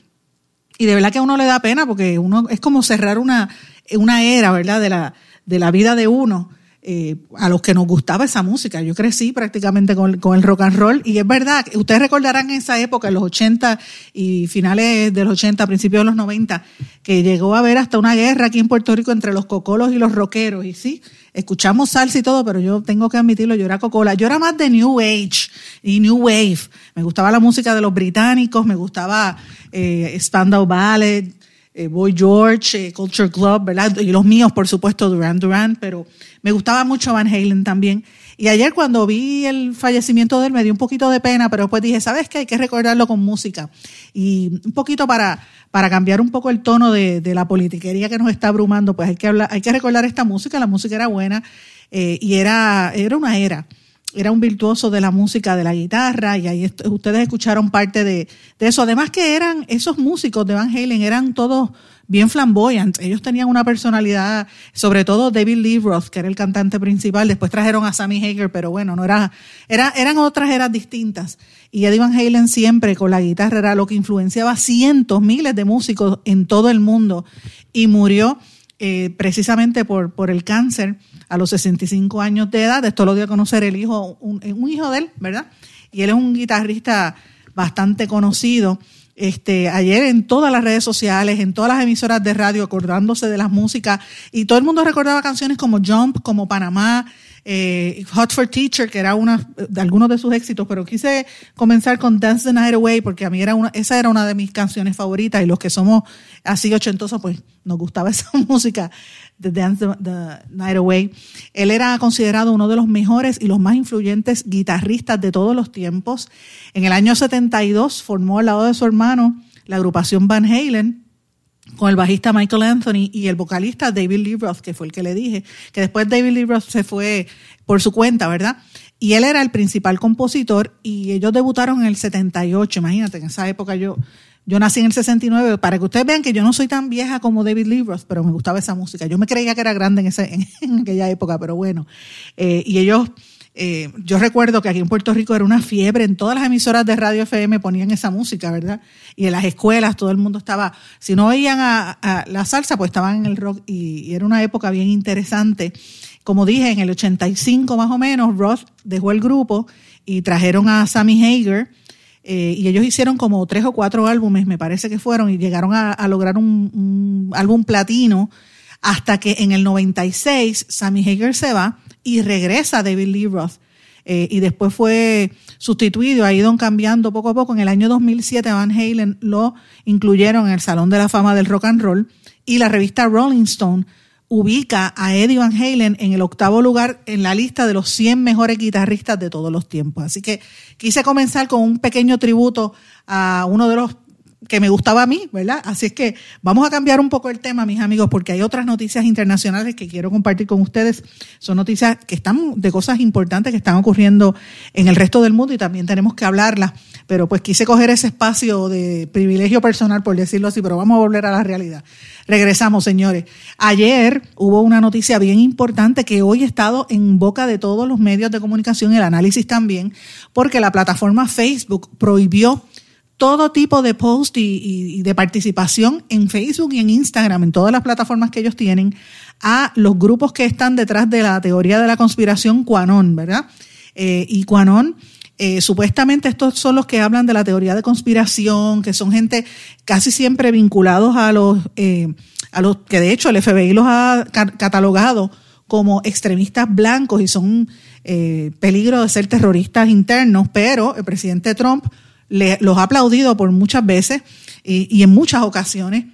y de verdad que a uno le da pena porque uno es como cerrar una, era, ¿verdad?, de la vida de uno eh, a los que nos gustaba esa música. Yo crecí prácticamente con, el rock and roll y es verdad, ustedes recordarán esa época, en los 80 y finales de los 80, principios de los 90, que llegó a haber hasta una guerra aquí en Puerto Rico entre los cocolos y los rockeros. Y sí, escuchamos salsa y todo, pero yo tengo que admitirlo, yo era cocola. Yo era más de New Age y New Wave. Me gustaba la música de los británicos, me gustaba eh, Spandau Ballet, eh, Boy George, eh, Culture Club, ¿verdad? Y los míos, por supuesto, Duran Duran, pero me gustaba mucho Van Halen también. Y ayer cuando vi el fallecimiento de él me dio un poquito de pena, pero después dije, ¿sabes qué? Hay que recordarlo con música. Y un poquito para, para cambiar un poco el tono de, la politiquería que nos está abrumando, pues hay que, hablar, hay que recordar esta música. La música era buena eh, y era, era una era era un virtuoso de la música, de la guitarra, y ahí ustedes escucharon parte de, eso. Además que eran, esos músicos de Van Halen eran todos bien flamboyantes. Ellos tenían una personalidad, sobre todo David Lee Roth, que era el cantante principal. Después trajeron a Sammy Hager, pero bueno, no era, era, eran otras eras distintas. Y Eddie Van Halen siempre con la guitarra era lo que influenciaba cientos, miles de músicos en todo el mundo. Y murió eh, precisamente por, por el cáncer a los 65 años de edad. Esto lo dio a conocer el hijo, un, hijo de él, ¿verdad? Y él es un guitarrista bastante conocido. Este, ayer en todas las redes sociales, en todas las emisoras de radio, acordándose de las músicas, y todo el mundo recordaba canciones como Jump, como Panamá, eh, Hot for Teacher, que era una de algunos de sus éxitos, pero quise comenzar con Dance the Night Away porque a mí era una, esa era una de mis canciones favoritas y los que somos así ochentosos, pues nos gustaba esa música de Dance the, Night Away. Él era considerado uno de los mejores y los más influyentes guitarristas de todos los tiempos. En el año 72 formó al lado de su hermano la agrupación Van Halen con el bajista Michael Anthony y el vocalista David Lee Roth, que fue el que le dije, que después David Lee Roth se fue por su cuenta, ¿verdad? Y él era el principal compositor y ellos debutaron en el 78, imagínate, en esa época yo, yo nací en el 69, para que ustedes vean que yo no soy tan vieja como David Lee Roth, pero me gustaba esa música. Yo me creía que era grande en, ese, en, aquella época, pero bueno. Eh, y ellos eh, yo recuerdo que aquí en Puerto Rico era una fiebre, en todas las emisoras de radio FM ponían esa música, ¿verdad? Y en las escuelas todo el mundo estaba, si no oían a, la salsa, pues estaban en el rock y, era una época bien interesante. Como dije, en el 85 más o menos, Roth dejó el grupo y trajeron a Sammy Hager. Eh, y ellos hicieron como tres o cuatro álbumes, me parece que fueron, y llegaron a, lograr un, un álbum platino, hasta que en el 96 Sammy Hager se va y regresa David Lee Roth. Eh, y después fue sustituido, ha ido cambiando poco a poco. En el año 2007 Van Halen lo incluyeron en el Salón de la Fama del Rock and Roll y la revista Rolling Stone ubica a Eddie Van Halen en el octavo lugar en la lista de los 100 mejores guitarristas de todos los tiempos. Así que quise comenzar con un pequeño tributo a uno de los que me gustaba a mí, ¿verdad? Así es que vamos a cambiar un poco el tema, mis amigos, porque hay otras noticias internacionales que quiero compartir con ustedes. Son noticias que están de cosas importantes que están ocurriendo en el resto del mundo y también tenemos que hablarlas. Pero pues quise coger ese espacio de privilegio personal, por decirlo así, pero vamos a volver a la realidad. Regresamos, señores. Ayer hubo una noticia bien importante que hoy ha estado en boca de todos los medios de comunicación, el análisis también, porque la plataforma Facebook prohibió todo tipo de post y, de participación en Facebook y en Instagram, en todas las plataformas que ellos tienen, a los grupos que están detrás de la teoría de la conspiración QAnon, ¿verdad? Eh, y QAnon, eh, supuestamente estos son los que hablan de la teoría de conspiración, que son gente casi siempre vinculados a los, eh, a los que de hecho el FBI los ha catalogado como extremistas blancos y son eh, peligro de ser terroristas internos, pero el presidente Trump le, los ha aplaudido por muchas veces y, y en muchas ocasiones.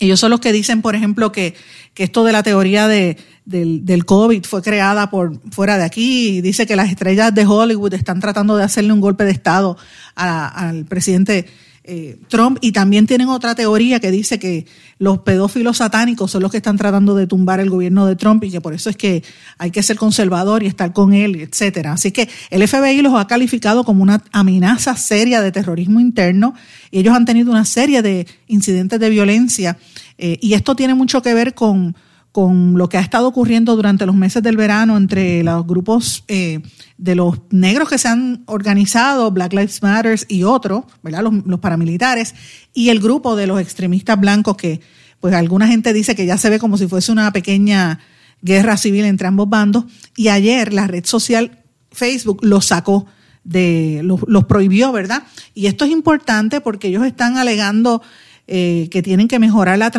Ellos son los que dicen, por ejemplo, que, que esto de la teoría de, del, del, COVID fue creada por fuera de aquí y dice que las estrellas de Hollywood están tratando de hacerle un golpe de Estado a, al presidente eh, Trump y también tienen otra teoría que dice que los pedófilos satánicos son los que están tratando de tumbar el gobierno de Trump y que por eso es que hay que ser conservador y estar con él, etcétera. Así que el FBI los ha calificado como una amenaza seria de terrorismo interno y ellos han tenido una serie de incidentes de violencia eh, y esto tiene mucho que ver con con lo que ha estado ocurriendo durante los meses del verano entre los grupos eh, de los negros que se han organizado, Black Lives Matter y otros, ¿verdad? Los, paramilitares, y el grupo de los extremistas blancos que, pues alguna gente dice que ya se ve como si fuese una pequeña guerra civil entre ambos bandos, y ayer la red social Facebook los sacó de, los, los prohibió, ¿verdad? Y esto es importante porque ellos están alegando eh, que tienen que mejorar, la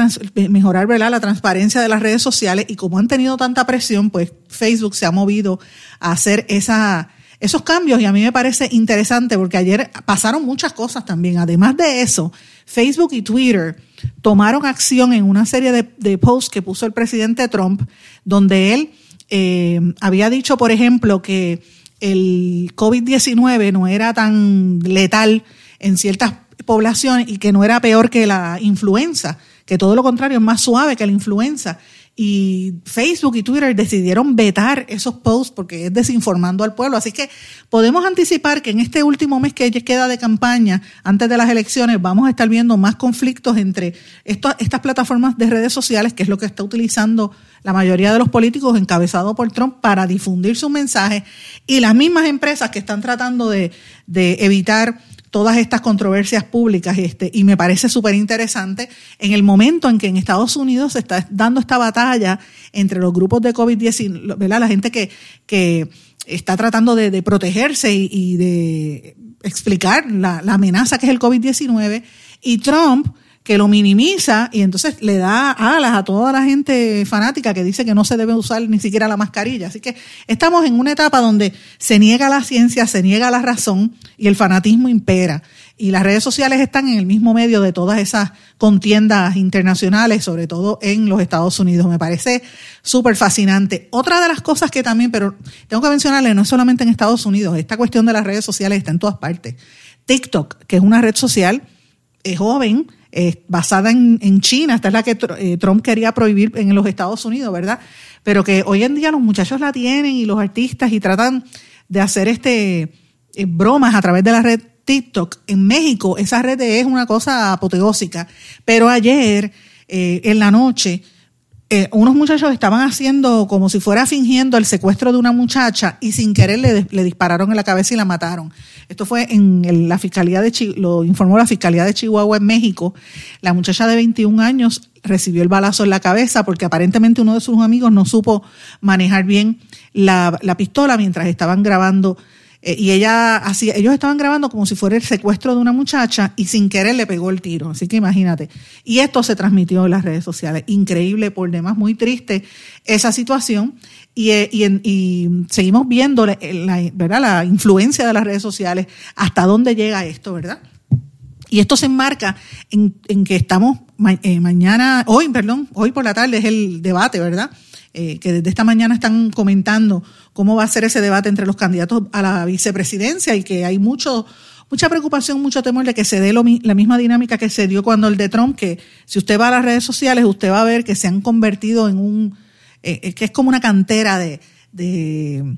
mejorar ¿verdad? la transparencia de las redes sociales y como han tenido tanta presión, pues Facebook se ha movido a hacer esa, esos cambios y a mí me parece interesante porque ayer pasaron muchas cosas también. Además de eso, Facebook y Twitter tomaron acción en una serie de, de posts que puso el presidente Trump, donde él eh, había dicho, por ejemplo, que el COVID-19 no era tan letal en ciertas población y que no era peor que la influenza, que todo lo contrario es más suave que la influenza. Y Facebook y Twitter decidieron vetar esos posts porque es desinformando al pueblo. Así que podemos anticipar que en este último mes que queda de campaña, antes de las elecciones, vamos a estar viendo más conflictos entre estas plataformas de redes sociales, que es lo que está utilizando la mayoría de los políticos encabezados por Trump para difundir su mensaje, y las mismas empresas que están tratando de evitar todas estas controversias públicas este, y me parece súper interesante en el momento en que en Estados Unidos se está dando esta batalla entre los grupos de COVID-19, ¿verdad? La gente que, que está tratando de, protegerse y, de explicar la, la amenaza que es el COVID-19 y Trump que lo minimiza y entonces le da alas a toda la gente fanática que dice que no se debe usar ni siquiera la mascarilla. Así que estamos en una etapa donde se niega la ciencia, se niega la razón y el fanatismo impera. Y las redes sociales están en el mismo medio de todas esas contiendas internacionales, sobre todo en los Estados Unidos. Me parece súper fascinante. Otra de las cosas que también, pero tengo que mencionarle, no es solamente en Estados Unidos, esta cuestión de las redes sociales está en todas partes. TikTok, que es una red social es joven, basada en, en, China, esta es la que eh, Trump quería prohibir en los Estados Unidos, ¿verdad? Pero que hoy en día los muchachos la tienen y los artistas y tratan de hacer este eh, bromas a través de la red TikTok. En México esa red es una cosa apoteósica, pero ayer eh, en la noche unos muchachos estaban haciendo como si fuera fingiendo el secuestro de una muchacha y sin querer le, le dispararon en la cabeza y la mataron. Esto fue en la Fiscalía de lo informó la Fiscalía de Chihuahua en México. La muchacha de 21 años recibió el balazo en la cabeza porque aparentemente uno de sus amigos no supo manejar bien la pistola mientras estaban grabando eh, y ella así, ellos estaban grabando como si fuera el secuestro de una muchacha y sin querer le pegó el tiro. Así que imagínate. Y esto se transmitió en las redes sociales. Increíble, por demás, muy triste esa situación. Y, eh, y, seguimos viendo la, ¿verdad? la influencia de las redes sociales, hasta dónde llega esto, ¿verdad? Y esto se enmarca en, en que estamos eh, mañana, hoy, perdón, hoy por la tarde es el debate, ¿verdad? Eh, que desde esta mañana están comentando cómo va a ser ese debate entre los candidatos a la vicepresidencia y que hay mucho mucha preocupación, mucho temor de que se dé la misma dinámica que se dio cuando el de Trump, que si usted va a las redes sociales, usted va a ver que se han convertido en un, eh, eh, que es como una cantera de, de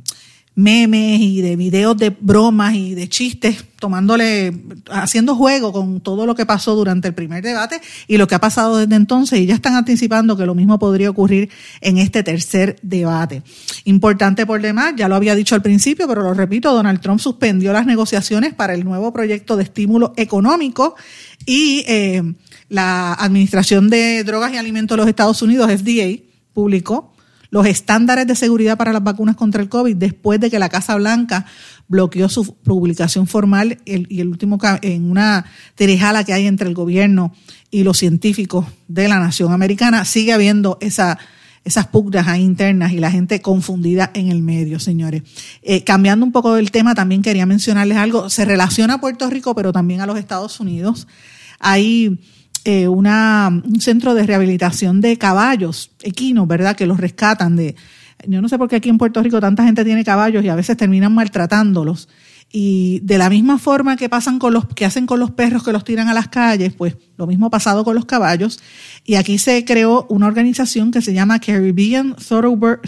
memes y de videos de bromas y de chistes, tomándole, haciendo juego con todo lo que pasó durante el primer debate y lo que ha pasado desde entonces, y ya están anticipando que lo mismo podría ocurrir en este tercer debate. Importante por demás, ya lo había dicho al principio, pero lo repito, Donald Trump suspendió las negociaciones para el nuevo proyecto de estímulo económico y eh, la Administración de Drogas y Alimentos de los Estados Unidos, FDA, publicó los estándares de seguridad para las vacunas contra el COVID después de que la Casa Blanca bloqueó su publicación formal y el último en una terejala que hay entre el gobierno y los científicos de la nación americana. Sigue habiendo esa esas pugnas ahí internas y la gente confundida en el medio, señores. Eh, cambiando un poco del tema, también quería mencionarles algo. Se relaciona a Puerto Rico, pero también a los Estados Unidos. Hay eh, una, un centro de rehabilitación de caballos equinos, ¿verdad? Que los rescatan de... Yo no sé por qué aquí en Puerto Rico tanta gente tiene caballos y a veces terminan maltratándolos. Y de la misma forma que pasan con los, que hacen con los perros que los tiran a las calles, pues lo mismo ha pasado con los caballos. Y aquí se creó una organización que se llama Caribbean Thoroughbred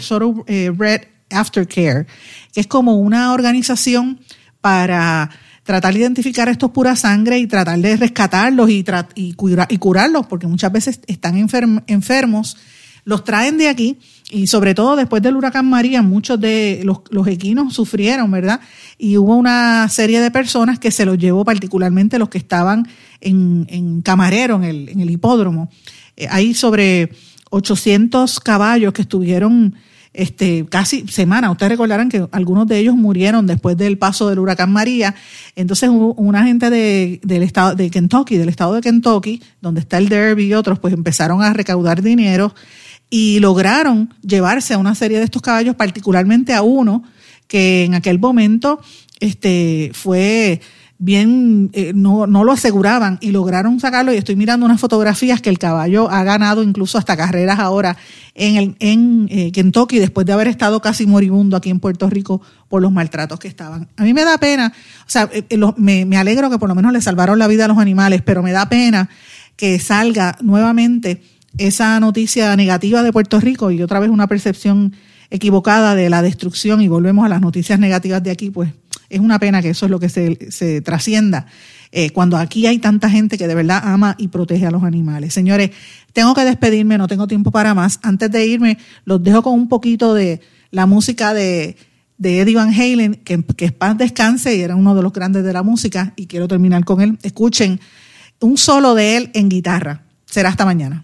eh, Aftercare, que es como una organización para tratar de identificar estos pura sangre y tratar de rescatarlos y, y, y curarlos, porque muchas veces están enfermos los traen de aquí y sobre todo después del huracán María, muchos de los, los equinos sufrieron, ¿verdad? Y hubo una serie de personas que se los llevó, particularmente los que estaban en, en Camarero, en el, en el hipódromo. Eh, hay sobre 800 caballos que estuvieron este, casi semana. Ustedes recordarán que algunos de ellos murieron después del paso del huracán María. Entonces, una gente de, del estado de Kentucky, del estado de Kentucky, donde está el Derby y otros, pues empezaron a recaudar dinero y lograron llevarse a una serie de estos caballos, particularmente a uno que en aquel momento este, fue bien, eh, no, no, lo aseguraban y lograron sacarlo. Y estoy mirando unas fotografías que el caballo ha ganado incluso hasta carreras ahora en, el, en eh, Kentucky después de haber estado casi moribundo aquí en Puerto Rico por los maltratos que estaban. A mí me da pena, o sea, eh, me, me alegro que por lo menos le salvaron la vida a los animales, pero me da pena que salga nuevamente esa noticia negativa de Puerto Rico y otra vez una percepción equivocada de la destrucción y volvemos a las noticias negativas de aquí, pues es una pena que eso es lo que se, trascienda eh, cuando aquí hay tanta gente que de verdad ama y protege a los animales. Señores, tengo que despedirme, no tengo tiempo para más. Antes de irme, los dejo con un poquito de la música de, de Eddie Van Halen, que, que es paz descanse y era uno de los grandes de la música y quiero terminar con él. Escuchen un solo de él en guitarra. Será hasta mañana.